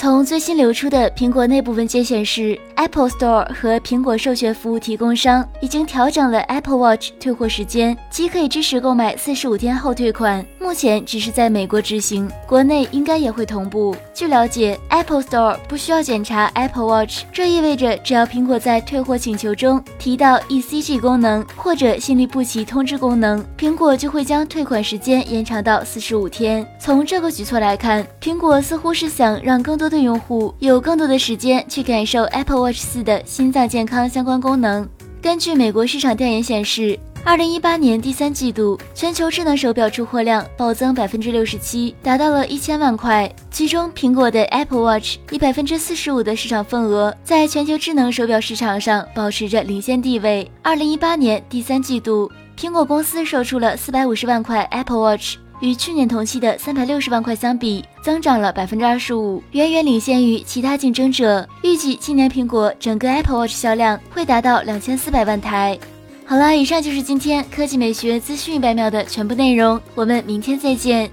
从最新流出的苹果内部文件显示，Apple Store 和苹果授权服务提供商已经调整了 Apple Watch 退货时间，即可以支持购买四十五天后退款。目前只是在美国执行，国内应该也会同步。据了解，Apple Store 不需要检查 Apple Watch，这意味着只要苹果在退货请求中提到 ECG 功能或者心律不齐通知功能，苹果就会将退款时间延长到四十五天。从这个举措来看，苹果似乎是想让更多。的用户有更多的时间去感受 Apple Watch 四的心脏健康相关功能。根据美国市场调研显示，二零一八年第三季度全球智能手表出货量暴增百分之六十七，达到了一千万块。其中，苹果的 Apple Watch 以百分之四十五的市场份额，在全球智能手表市场上保持着领先地位。二零一八年第三季度，苹果公司售出了四百五十万块 Apple Watch。与去年同期的三百六十万块相比，增长了百分之二十五，远远领先于其他竞争者。预计今年苹果整个 Apple Watch 销量会达到两千四百万台。好了，以上就是今天科技美学资讯一百秒的全部内容，我们明天再见。